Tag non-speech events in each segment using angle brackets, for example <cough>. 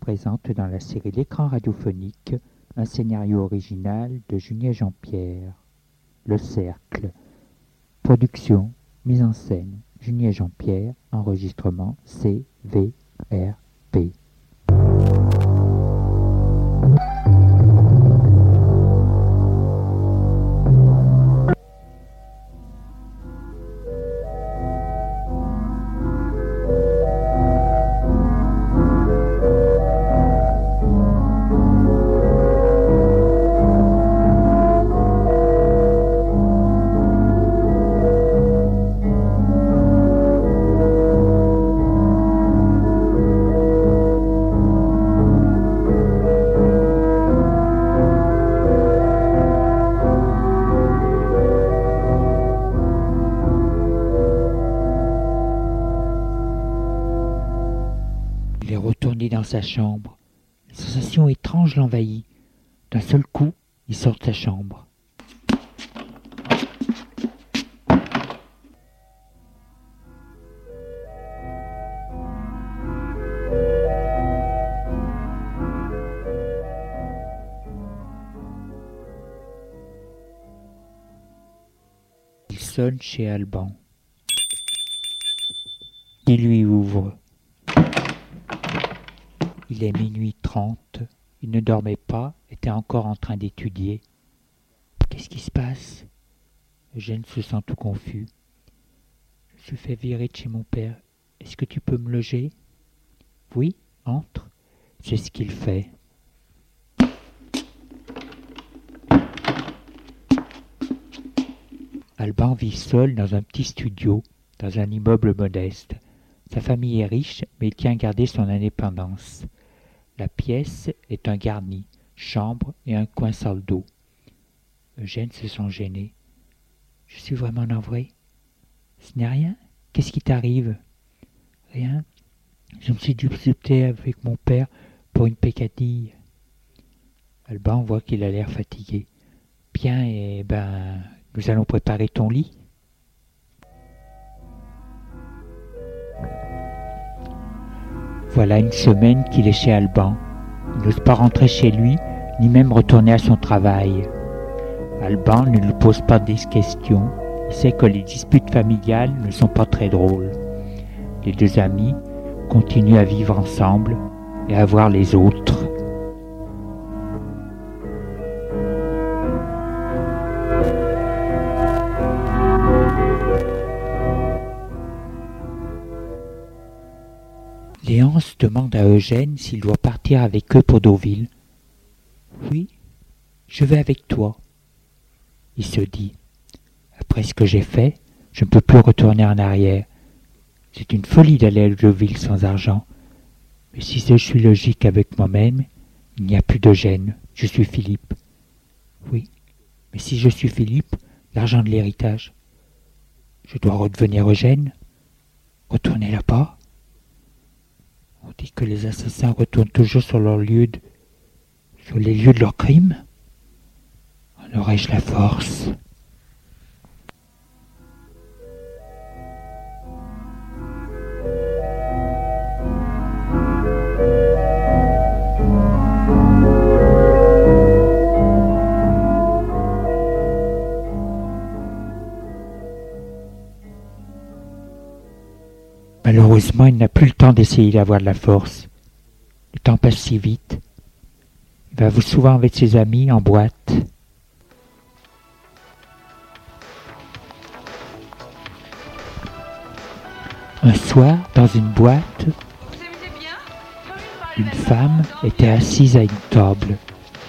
présente dans la série L'écran radiophonique un scénario original de Julien Jean-Pierre. Le Cercle. Production, mise en scène, Julien Jean-Pierre, enregistrement CVRP. Sa chambre. Une sensation étrange l'envahit. D'un seul coup, il sort de sa chambre. Il sonne chez Alban. Il lui ouvre. Il est minuit trente. Il ne dormait pas, était encore en train d'étudier. Qu'est-ce qui se passe? Eugène se sent tout confus. Je suis fait virer de chez mon père. Est-ce que tu peux me loger? Oui, entre. C'est ce qu'il fait. Alban vit seul dans un petit studio, dans un immeuble modeste. Sa famille est riche, mais il tient à garder son indépendance. La pièce est un garni, chambre et un coin salle d'eau. Eugène se sent gêné. Je suis vraiment navré. Ce n'est rien. Qu'est-ce qui t'arrive? Rien. Je me suis disputé avec mon père pour une pécadille. Alban voit qu'il a l'air fatigué. Bien, et ben, nous allons préparer ton lit. Voilà une semaine qu'il est chez Alban. Il n'ose pas rentrer chez lui, ni même retourner à son travail. Alban ne lui pose pas des questions. Il sait que les disputes familiales ne sont pas très drôles. Les deux amis continuent à vivre ensemble et à voir les autres. Demande à Eugène s'il doit partir avec eux pour Deauville. Oui, je vais avec toi. Il se dit, après ce que j'ai fait, je ne peux plus retourner en arrière. C'est une folie d'aller à Deauville sans argent. Mais si je suis logique avec moi-même, il n'y a plus de gêne. Je suis Philippe. Oui, mais si je suis Philippe, l'argent de l'héritage. Je dois redevenir Eugène Retourner là-bas On dit que les assassins retournent toujours sur leur lieu de... sur les lieux de leur crime. En aurais-je la force? Malheureusement, il n'a plus le temps d'essayer d'avoir de la force. Le temps passe si vite. Il va vous souvent avec ses amis en boîte. Un soir, dans une boîte, une femme était assise à une table.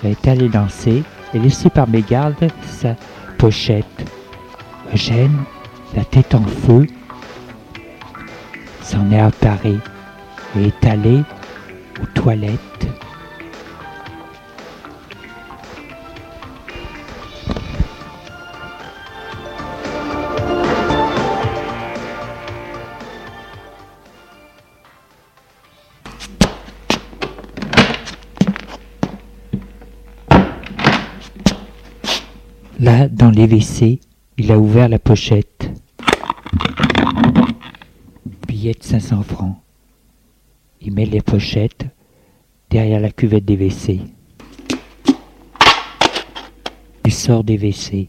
Elle est allée danser et laissé par mégarde sa pochette. Eugène, la tête en feu, s'en est apparé et est allé aux toilettes. Là, dans les WC, il a ouvert la pochette. Billet de 500 francs. Il met les pochettes derrière la cuvette des WC. Il sort des WC.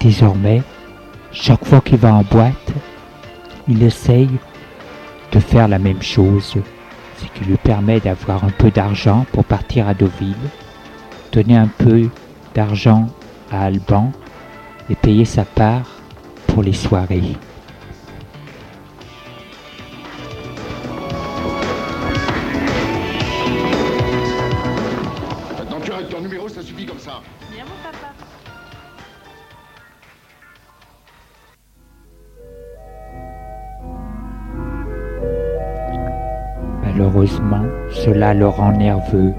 Désormais, chaque fois qu'il va en boîte, il essaye de faire la même chose, ce qui lui permet d'avoir un peu d'argent pour partir à Deauville, donner un peu d'argent à Alban et payer sa part pour les soirées. Rend nerveux.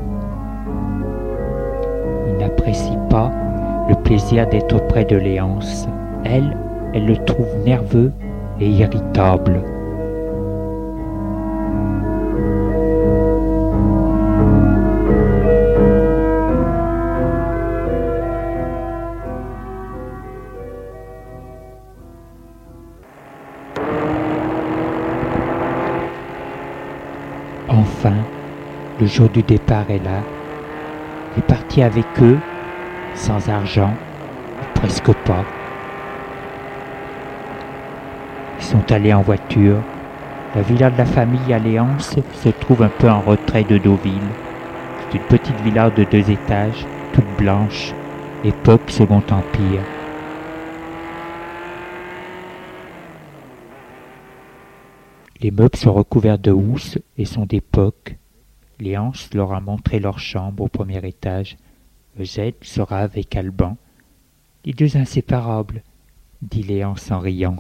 Il n'apprécie pas le plaisir d'être près de Léance. Elle, elle le trouve nerveux et irritable. Le jour du départ est là. Il est parti avec eux, sans argent, presque pas. Ils sont allés en voiture. La villa de la famille Alliance se trouve un peu en retrait de Deauville. C'est une petite villa de deux étages, toute blanche, époque Second Empire. Les meubles sont recouverts de housse et sont d'époque. Léance leur a montré leur chambre au premier étage. Eugène sera avec Alban. Les deux inséparables, dit Léance en riant.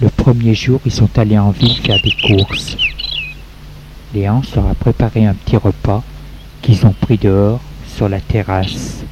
Le premier jour, ils sont allés en ville faire des courses. Léance leur a préparé un petit repas qu'ils ont pris dehors sur la terrasse.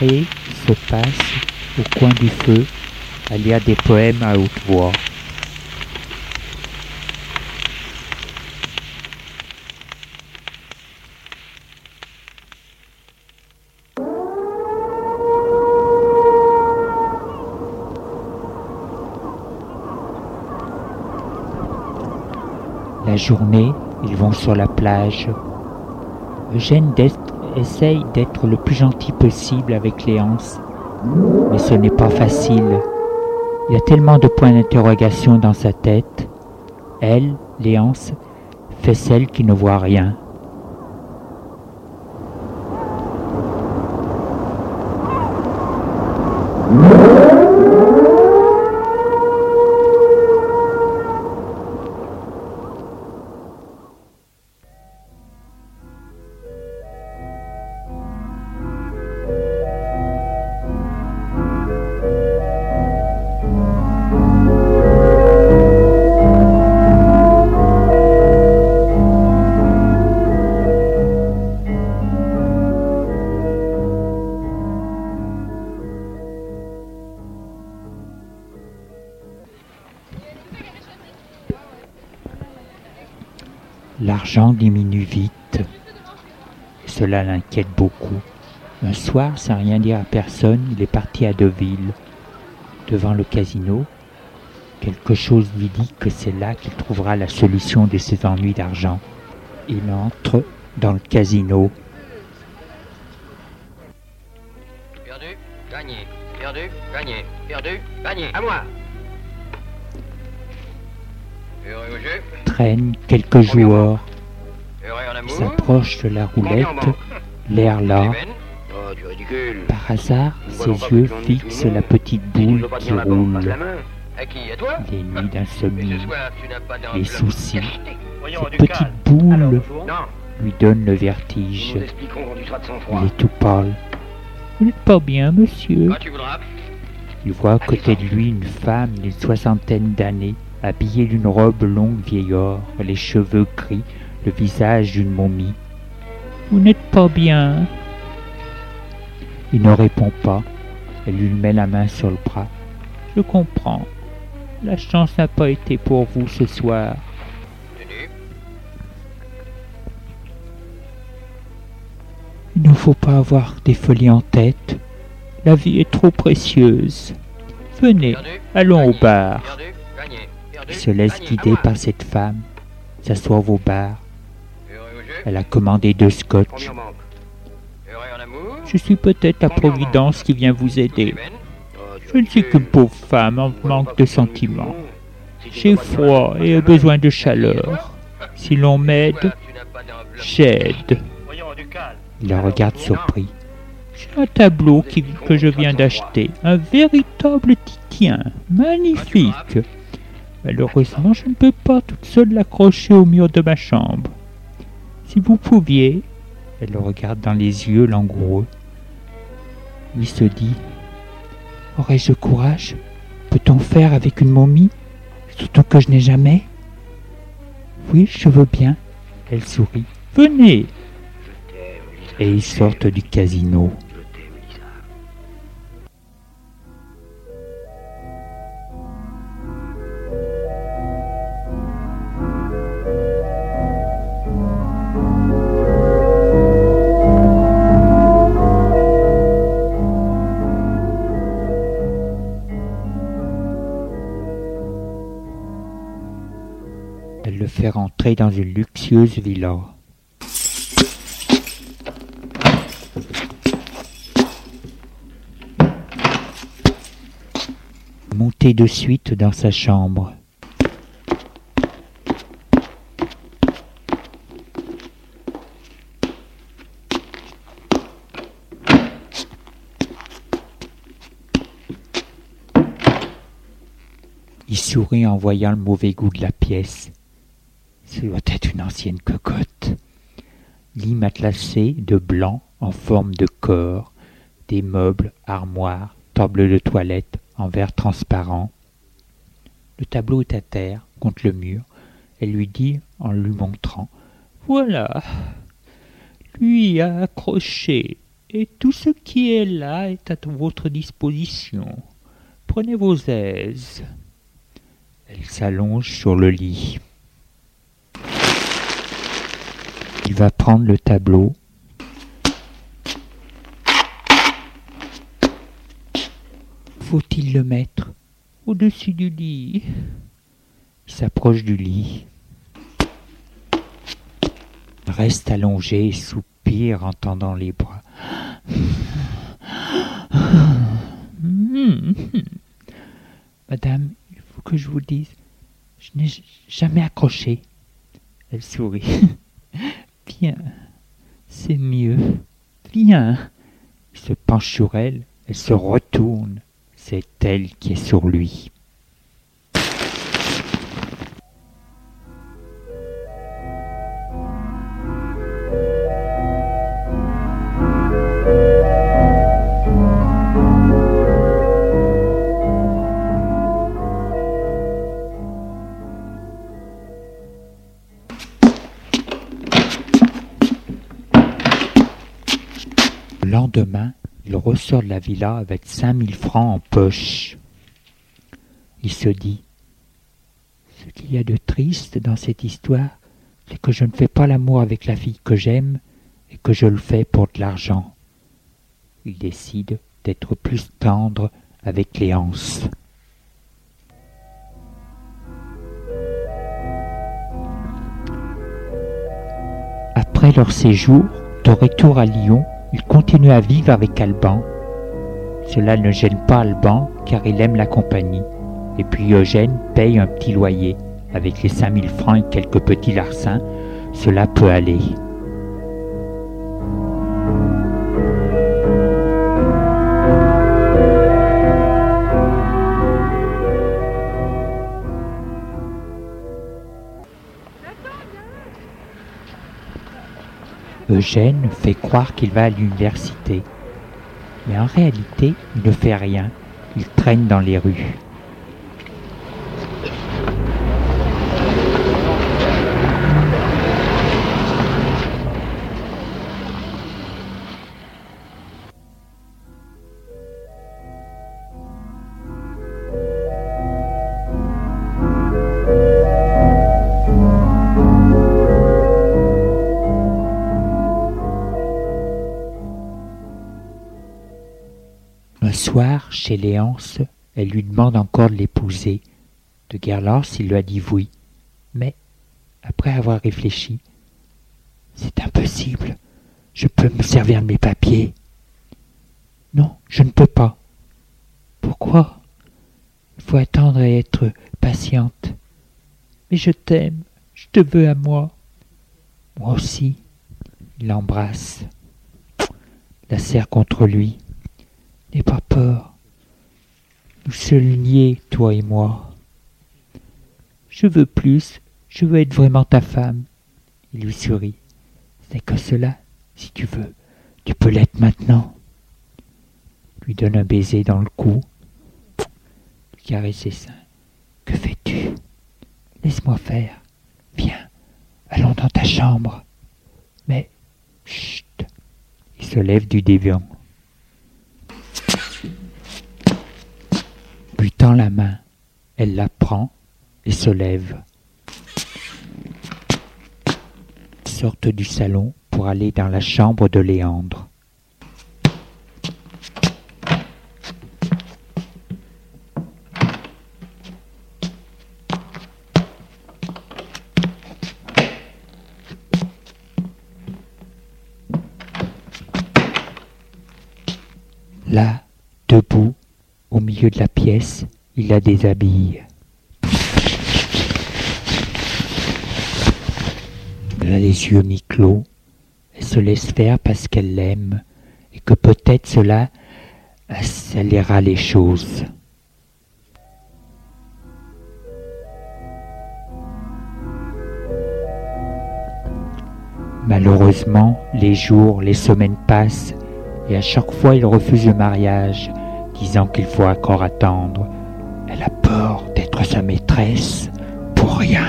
Se passe au coin du feu à lire des poèmes à haute voix. La journée, ils vont sur la plage. Eugène d'Est essaye d'être le plus gentil possible avec Léance, mais ce n'est pas facile. Il y a tellement de points d'interrogation dans sa tête. Elle, Léance, fait celle qui ne voit rien. L'argent diminue vite. Cela l'inquiète beaucoup. Un soir, sans rien dire à personne, il est parti à Deauville. Devant le casino, quelque chose lui dit que c'est là qu'il trouvera la solution de ses ennuis d'argent. Il entre dans le casino. Perdu, gagné. Perdu, gagné. Perdu, gagné. À moi. Traîne quelques joueurs. Heureux en Il amour. s'approche de la roulette, l'air là. Oh. Par hasard, ses yeux fixent la petite boule qui roule. Les nuits d'insomnie, les soucis, cette petite boule lui donne le vertige. Il est tout pâle. Vous n'êtes pas bien, monsieur. Il voit à côté de lui une femme d'une soixantaine d'années, habillée d'une robe longue vieillard, les cheveux gris, le visage d'une momie. Vous n'êtes pas bien Il ne répond pas. Elle lui met la main sur le bras. Je comprends. La chance n'a pas été pour vous ce soir. Il ne faut pas avoir des folies en tête. La vie est trop précieuse. Venez, allons au bar. Se laisse guider par cette femme, s'assoit au bar. Elle a commandé deux scotch. Je suis peut-être la Providence qui vient vous aider. Je ne suis qu'une pauvre femme en manque de sentiments. J'ai froid et besoin de chaleur. Si l'on m'aide, j'aide. Il la regarde surpris. C'est un tableau que je viens d'acheter. Un véritable titien. Magnifique. Malheureusement, je ne peux pas toute seule l'accrocher au mur de ma chambre. Si vous pouviez... Elle le regarde dans les yeux langoureux. Lui se dit... Aurais-je courage? Peut-on faire avec une momie Surtout que je n'ai jamais? Oui, je veux bien. Elle sourit. Venez et ils sortent du casino. Dans une luxueuse villa. Montez de suite dans sa chambre. Il sourit en voyant le mauvais goût de la pièce. Ce doit être une ancienne cocotte. Lit matelassé de blanc en forme de corps, des meubles, armoires, table de toilette en verre transparent. Le tableau est à terre, contre le mur. Elle lui dit en lui montrant Voilà, lui a accroché, et tout ce qui est là est à votre disposition. Prenez vos aises. Elle s'allonge sur le lit. Il va prendre le tableau. Faut-il le mettre au-dessus du lit? Il s'approche du lit. Reste allongé et soupire en tendant les bras. Madame, il faut que je vous dise, je n'ai jamais accroché. Elle sourit. C'est mieux. Viens. Il se penche sur elle, elle se retourne. C'est elle qui est sur lui. De la villa avec cinq mille francs en poche. Il se dit Ce qu'il y a de triste dans cette histoire, c'est que je ne fais pas l'amour avec la fille que j'aime et que je le fais pour de l'argent. Il décide d'être plus tendre avec Léance. Après leur séjour, de retour à Lyon, il continue à vivre avec Alban. Cela ne gêne pas Alban car il aime la compagnie. Et puis Eugène paye un petit loyer. Avec les 5000 francs et quelques petits larcins, cela peut aller. Eugène fait croire qu'il va à l'université. Mais en réalité, il ne fait rien. Il traîne dans les rues. Elle lui demande encore de l'épouser. De Guerlaus, il lui a dit oui. Mais, après avoir réfléchi, c'est impossible. Je peux me servir de mes papiers. Non, je ne peux pas. Pourquoi? Il faut attendre et être patiente. Mais je t'aime, je te veux à moi. Moi aussi. Il l'embrasse, la serre contre lui. N'aie pas peur. Nous sommes liés, toi et moi. Je veux plus, je veux être vraiment ta femme. Il lui sourit. C'est que cela, si tu veux, tu peux l'être maintenant. Lui donne un baiser dans le cou, lui caresse ses seins. Que fais-tu? Laisse-moi faire. Viens, allons dans ta chambre. Mais, chut Il se lève du déviant. Lui tend la main. Elle la prend et se lève. Sortent du salon pour aller dans la chambre de Léandre. Là, debout, au milieu de la il la déshabille. Elle a les yeux mi-clos. Elle se laisse faire parce qu'elle l'aime et que peut-être cela accélérera les choses. Malheureusement, les jours, les semaines passent et à chaque fois il refuse le mariage disant qu'il faut encore attendre. Elle a peur d'être sa maîtresse pour rien.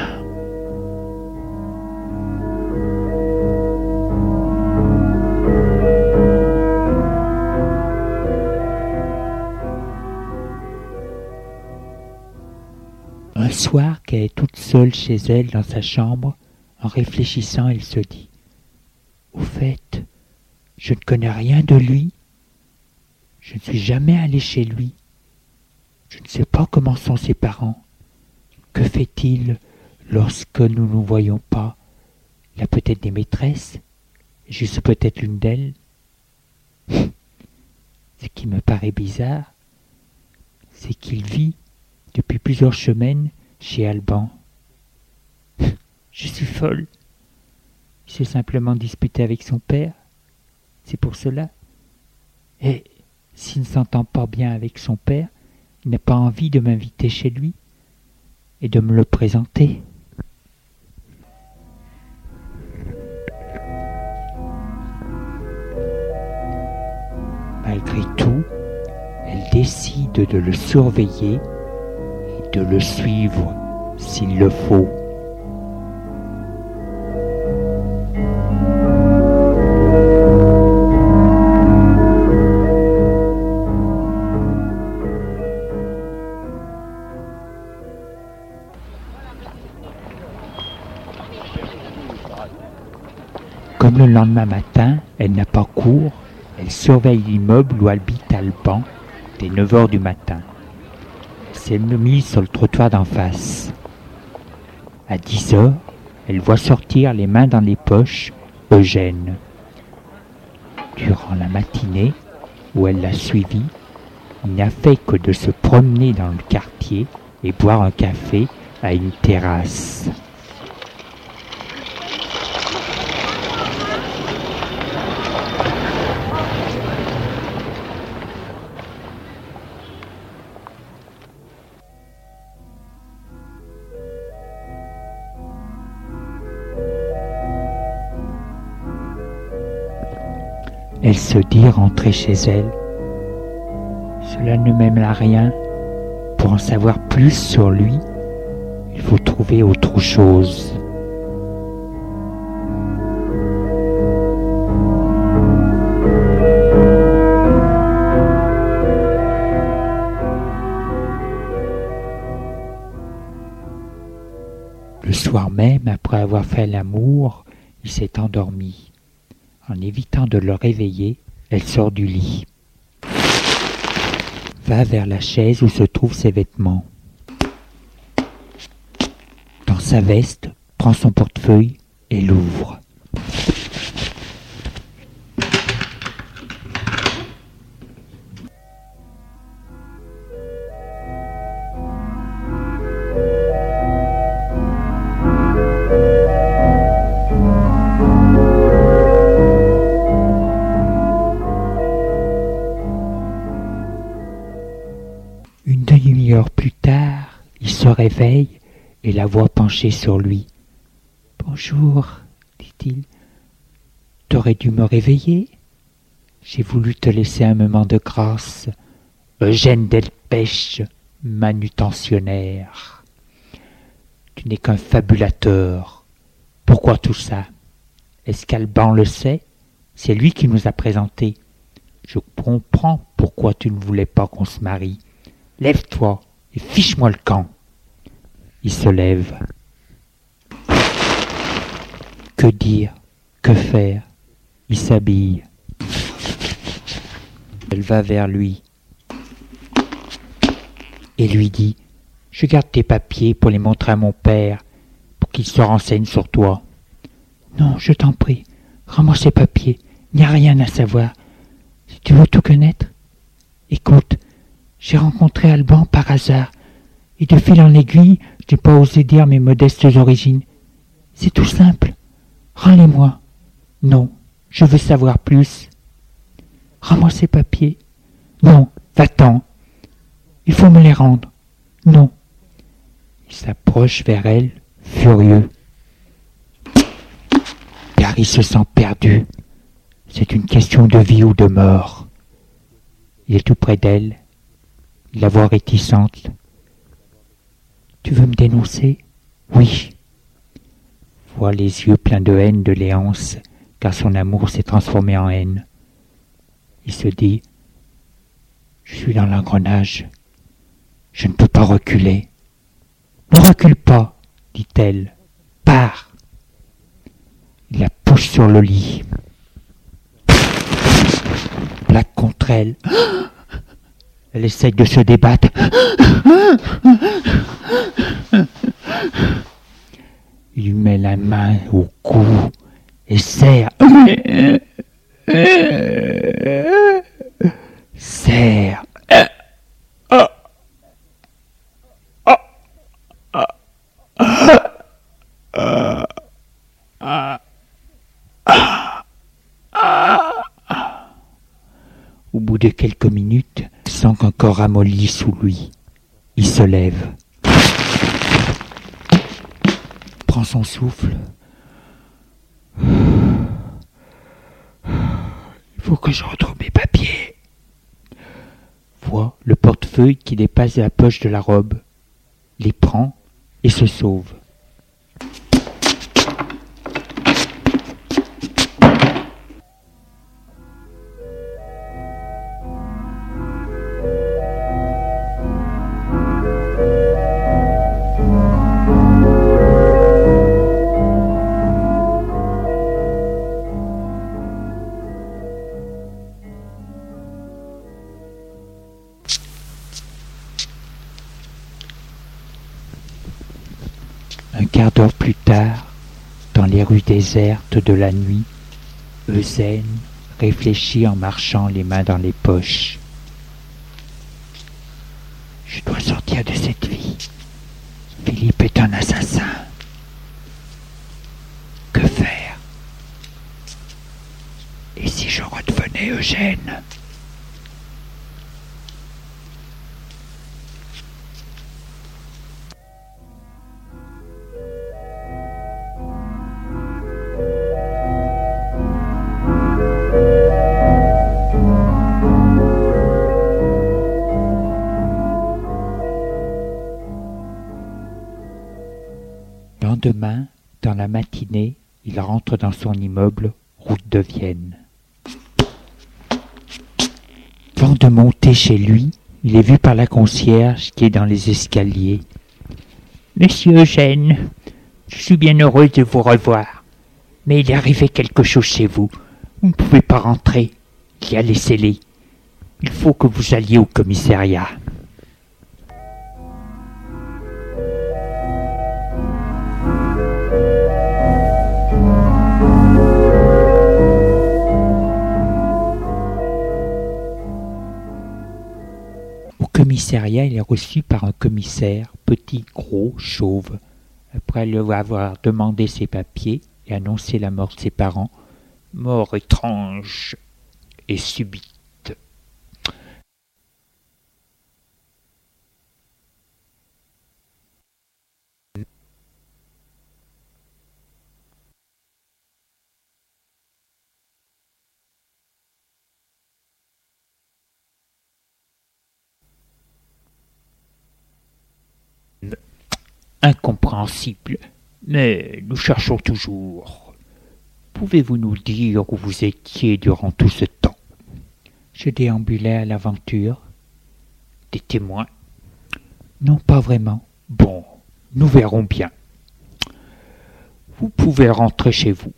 Un soir qu'elle est toute seule chez elle dans sa chambre, en réfléchissant, elle se dit Au fait, je ne connais rien de lui je ne suis jamais allé chez lui. Je ne sais pas comment sont ses parents. Que fait-il lorsque nous ne nous voyons pas? Il a peut-être des maîtresses. Je peut-être l'une d'elles. <laughs> Ce qui me paraît bizarre, c'est qu'il vit depuis plusieurs semaines chez Alban. <laughs> Je suis folle. Il s'est simplement disputé avec son père. C'est pour cela. S'il ne s'entend pas bien avec son père, il n'a pas envie de m'inviter chez lui et de me le présenter. Malgré tout, elle décide de le surveiller et de le suivre s'il le faut. Le lendemain matin, elle n'a pas cours, elle surveille l'immeuble où habite Alban dès 9 heures du matin. s'est mise sur le trottoir d'en face. À 10 heures, elle voit sortir les mains dans les poches Eugène. Durant la matinée où elle l'a suivi, il n'a fait que de se promener dans le quartier et boire un café à une terrasse. Elle se dit rentrer chez elle. Cela ne mène à rien. Pour en savoir plus sur lui, il faut trouver autre chose. Le soir même, après avoir fait l'amour, il s'est endormi. En évitant de le réveiller, elle sort du lit. Va vers la chaise où se trouvent ses vêtements. Dans sa veste, prend son portefeuille et l'ouvre. Plus tard, il se réveille et la voit penchée sur lui. Bonjour, dit-il. T'aurais dû me réveiller. J'ai voulu te laisser un moment de grâce. Eugène Delpech, manutentionnaire. Tu n'es qu'un fabulateur. Pourquoi tout ça? Est-ce qu'Alban le sait? C'est lui qui nous a présentés. Je comprends pourquoi tu ne voulais pas qu'on se marie. Lève-toi et fiche-moi le camp. Il se lève. Que dire Que faire? Il s'habille. Elle va vers lui et lui dit Je garde tes papiers pour les montrer à mon père, pour qu'il se renseigne sur toi. Non, je t'en prie, rends-moi ces papiers, il n'y a rien à savoir. Si tu veux tout connaître, écoute, j'ai rencontré Alban par hasard, et de fil en aiguille, je n'ai pas osé dire mes modestes origines. C'est tout simple. Rends-les-moi. Non, je veux savoir plus. Rends-moi ces papiers. Non, va-t'en. Il faut me les rendre. Non. Il s'approche vers elle, furieux. Car il se sent perdu. C'est une question de vie ou de mort. Il est tout près d'elle, la voix réticente. Tu veux me dénoncer? Oui. Voit les yeux pleins de haine de Léance, car son amour s'est transformé en haine. Il se dit Je suis dans l'engrenage. Je ne peux pas reculer. Ne recule pas, dit-elle. Pars. Il la pousse sur le lit. Plaque contre elle. <gasps> Elle essaye de se débattre. Il met la main au cou et serre. Serre. Au bout de quelques minutes, sent qu'un corps ramollit sous lui. Il se lève, prend son souffle. Il faut que je retrouve mes papiers. Voit le portefeuille qui dépasse la poche de la robe, les prend et se sauve. Un quart d'heure plus tard, dans les rues désertes de la nuit, Eugène réfléchit en marchant les mains dans les poches. Je dois sortir de cette vie. Philippe est un assassin. Que faire? Et si je redevenais Eugène? Matinée, il rentre dans son immeuble, route de Vienne. Avant de monter chez lui, il est vu par la concierge qui est dans les escaliers. Monsieur Eugène, je suis bien heureuse de vous revoir. Mais il est arrivé quelque chose chez vous. Vous ne pouvez pas rentrer. Il y a les scellés. Il faut que vous alliez au commissariat. Commissariat, il est reçu par un commissaire, petit, gros, chauve. Après lui avoir demandé ses papiers et annoncé la mort de ses parents, mort étrange et subite. Incompréhensible, mais nous cherchons toujours. Pouvez-vous nous dire où vous étiez durant tout ce temps? Je déambulais à l'aventure. Des témoins? Non, pas vraiment. Bon, nous verrons bien. Vous pouvez rentrer chez vous.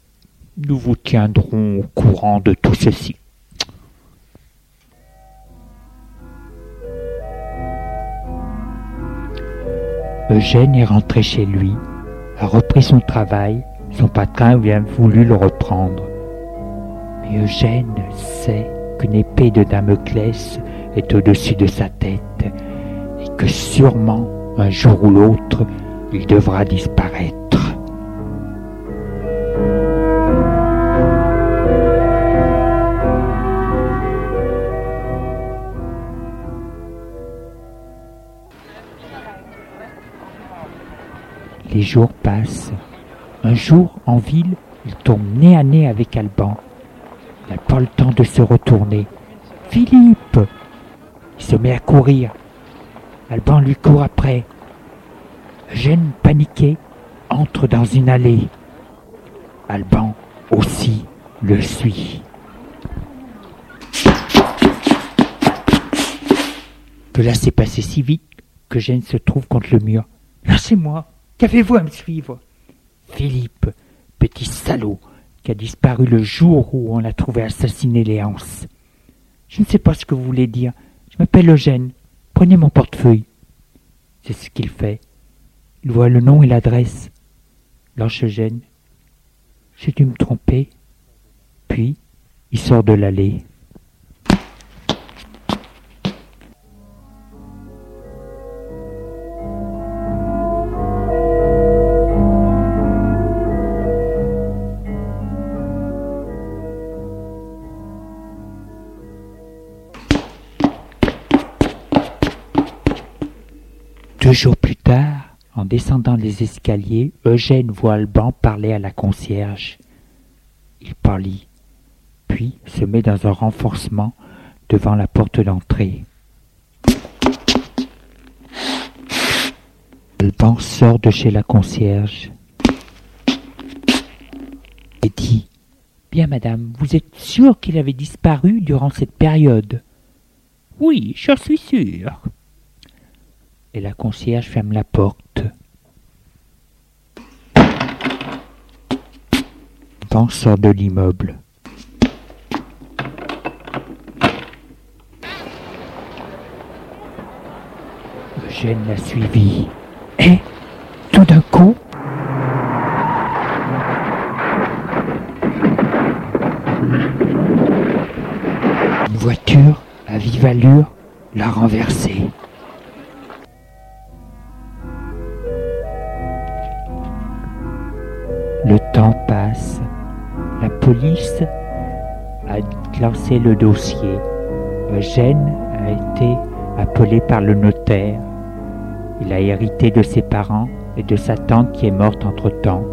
Nous vous tiendrons au courant de tout ceci. Eugène est rentré chez lui, a repris son travail, son patron a bien voulu le reprendre. Mais Eugène sait qu'une épée de Damoclès est au-dessus de sa tête et que sûrement, un jour ou l'autre, il devra disparaître. Les jours passent. Un jour, en ville, il tombe nez à nez avec Alban. Il n'a pas le temps de se retourner. Philippe Il se met à courir. Alban lui court après. Eugène, paniqué, entre dans une allée. Alban aussi le suit. Là s'est passé si vite que Eugène se trouve contre le mur. Là, c'est moi. Qu'avez-vous à me suivre? Philippe, petit salaud, qui a disparu le jour où on l'a trouvé assassiner Léance. Je ne sais pas ce que vous voulez dire. Je m'appelle Eugène. Prenez mon portefeuille. C'est ce qu'il fait. Il voit le nom et l'adresse. Lâche Eugène. J'ai dû me tromper. Puis, il sort de l'allée. En descendant les escaliers, Eugène voit Alban parler à la concierge. Il pâlit, puis se met dans un renforcement devant la porte d'entrée. Alban sort de chez la concierge et dit Bien, madame, vous êtes sûre qu'il avait disparu durant cette période? Oui, je suis sûre et la concierge ferme la porte. Van sort de l'immeuble. Eugène l'a suivi. Et, tout d'un coup, une voiture à vive allure l'a renversé. Le temps passe. La police a lancé le dossier. Eugène a été appelé par le notaire. Il a hérité de ses parents et de sa tante qui est morte entre-temps.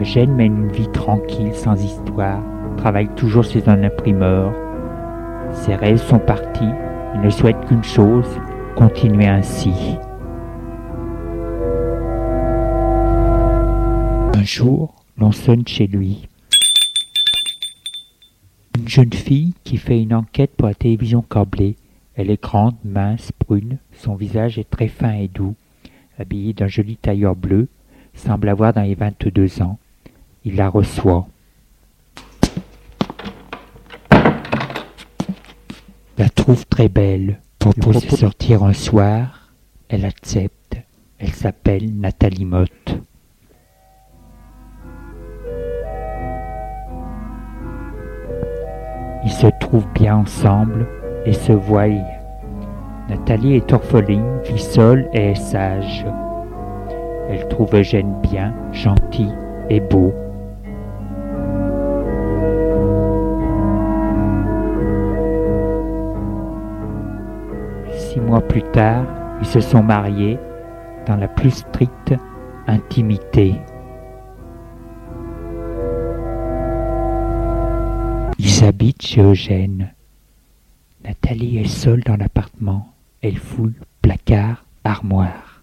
Eugène mène une vie tranquille, sans histoire, travaille toujours chez un imprimeur. Ses rêves sont partis, il ne souhaite qu'une chose, continuer ainsi. Un jour, l'on sonne chez lui. Une jeune fille qui fait une enquête pour la télévision câblée. Elle est grande, mince, brune, son visage est très fin et doux, habillée d'un joli tailleur bleu, semble avoir dans les vingt-deux ans. Il la reçoit. La trouve très belle, propose de sortir un soir, elle accepte. Elle s'appelle Nathalie Motte. Ils se trouvent bien ensemble et se voient. Nathalie est orpheline, vit seule et est sage. Elle trouve Eugène bien, gentil et beau. Six mois plus tard, ils se sont mariés dans la plus stricte intimité. Ils habitent chez Eugène. Nathalie est seule dans l'appartement. Elle fouille placard, armoire.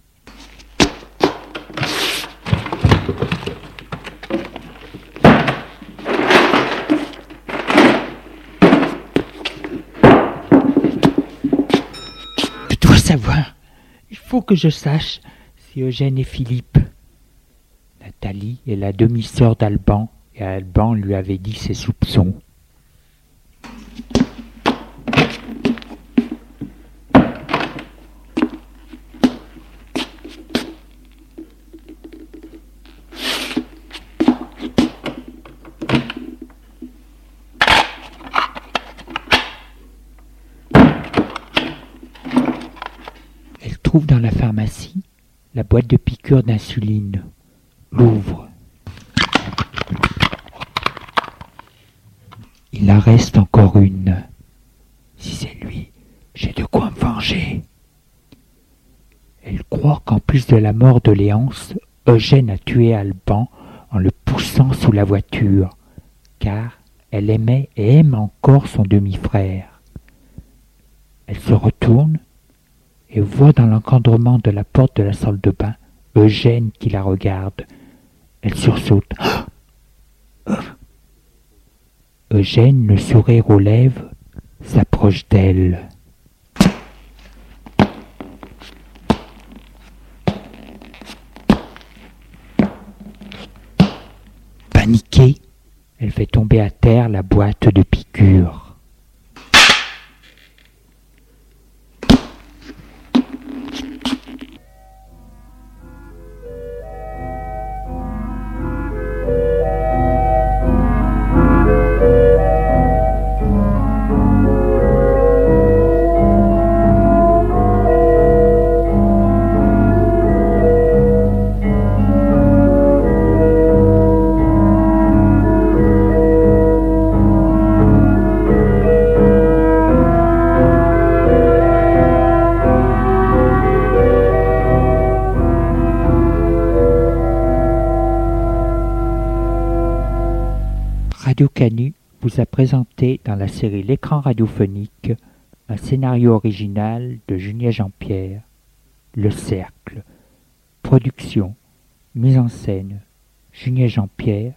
Je dois savoir. Il faut que je sache si Eugène et Philippe. Nathalie est la demi-sœur d'Alban et Alban lui avait dit ses soupçons. Elle trouve dans la pharmacie la boîte de piqûres d'insuline. L'ouvre. Il en reste encore une. Si c'est lui, j'ai de quoi me venger. Elle croit qu'en plus de la mort de Léance, Eugène a tué Alban en le poussant sous la voiture, car elle aimait et aime encore son demi-frère. Elle se retourne et voit dans l'encadrement de la porte de la salle de bain Eugène qui la regarde. Elle sursaute. <gasps> Eugène, le sourire aux lèvres, s'approche d'elle. Paniquée, elle fait tomber à terre la boîte de piqûres. Présenté dans la série L'écran radiophonique un scénario original de Julien Jean-Pierre, Le Cercle. Production, mise en scène, Julien Jean-Pierre,